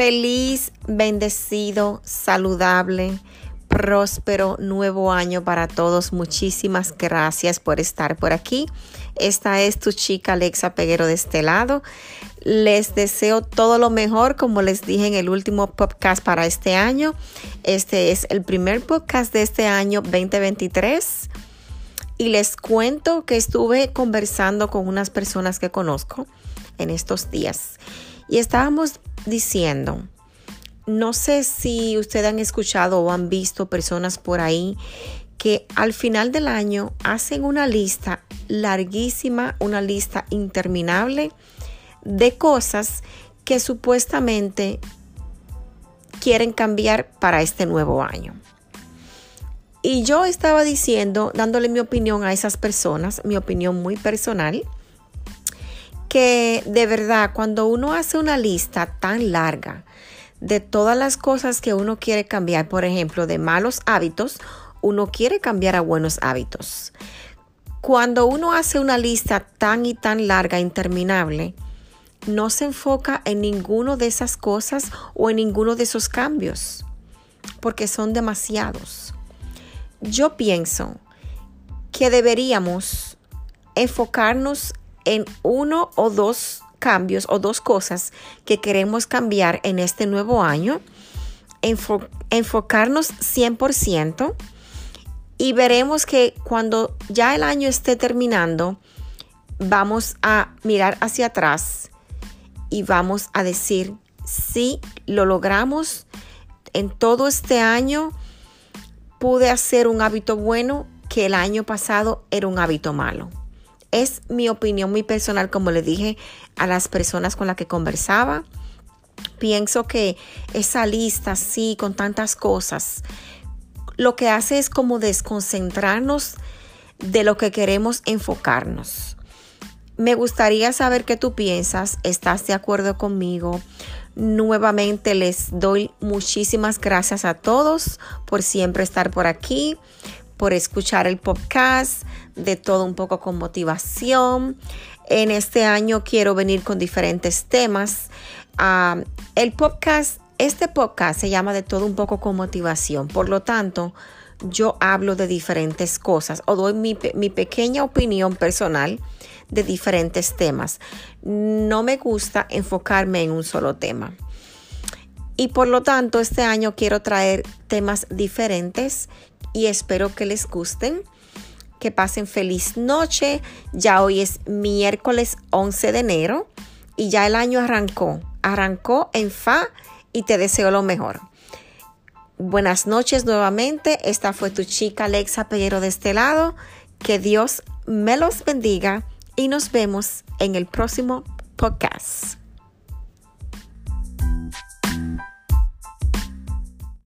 Feliz, bendecido, saludable, próspero nuevo año para todos. Muchísimas gracias por estar por aquí. Esta es tu chica Alexa Peguero de este lado. Les deseo todo lo mejor, como les dije en el último podcast para este año. Este es el primer podcast de este año 2023. Y les cuento que estuve conversando con unas personas que conozco en estos días. Y estábamos diciendo, no sé si ustedes han escuchado o han visto personas por ahí que al final del año hacen una lista larguísima, una lista interminable de cosas que supuestamente quieren cambiar para este nuevo año. Y yo estaba diciendo, dándole mi opinión a esas personas, mi opinión muy personal, que de verdad cuando uno hace una lista tan larga de todas las cosas que uno quiere cambiar, por ejemplo, de malos hábitos, uno quiere cambiar a buenos hábitos. Cuando uno hace una lista tan y tan larga, interminable, no se enfoca en ninguno de esas cosas o en ninguno de esos cambios, porque son demasiados. Yo pienso que deberíamos enfocarnos en uno o dos cambios o dos cosas que queremos cambiar en este nuevo año, enfocarnos 100% y veremos que cuando ya el año esté terminando, vamos a mirar hacia atrás y vamos a decir, si lo logramos en todo este año, pude hacer un hábito bueno que el año pasado era un hábito malo. Es mi opinión muy personal, como le dije a las personas con las que conversaba. Pienso que esa lista así, con tantas cosas, lo que hace es como desconcentrarnos de lo que queremos enfocarnos. Me gustaría saber qué tú piensas, estás de acuerdo conmigo. Nuevamente les doy muchísimas gracias a todos por siempre estar por aquí, por escuchar el podcast de todo un poco con motivación. En este año quiero venir con diferentes temas. Ah, el podcast, este podcast se llama de todo un poco con motivación. Por lo tanto, yo hablo de diferentes cosas o doy mi, mi pequeña opinión personal de diferentes temas. No me gusta enfocarme en un solo tema. Y por lo tanto, este año quiero traer temas diferentes y espero que les gusten. Que pasen feliz noche. Ya hoy es miércoles 11 de enero y ya el año arrancó. Arrancó en fa y te deseo lo mejor. Buenas noches nuevamente. Esta fue tu chica Alexa Peguero de este lado. Que Dios me los bendiga y nos vemos en el próximo podcast.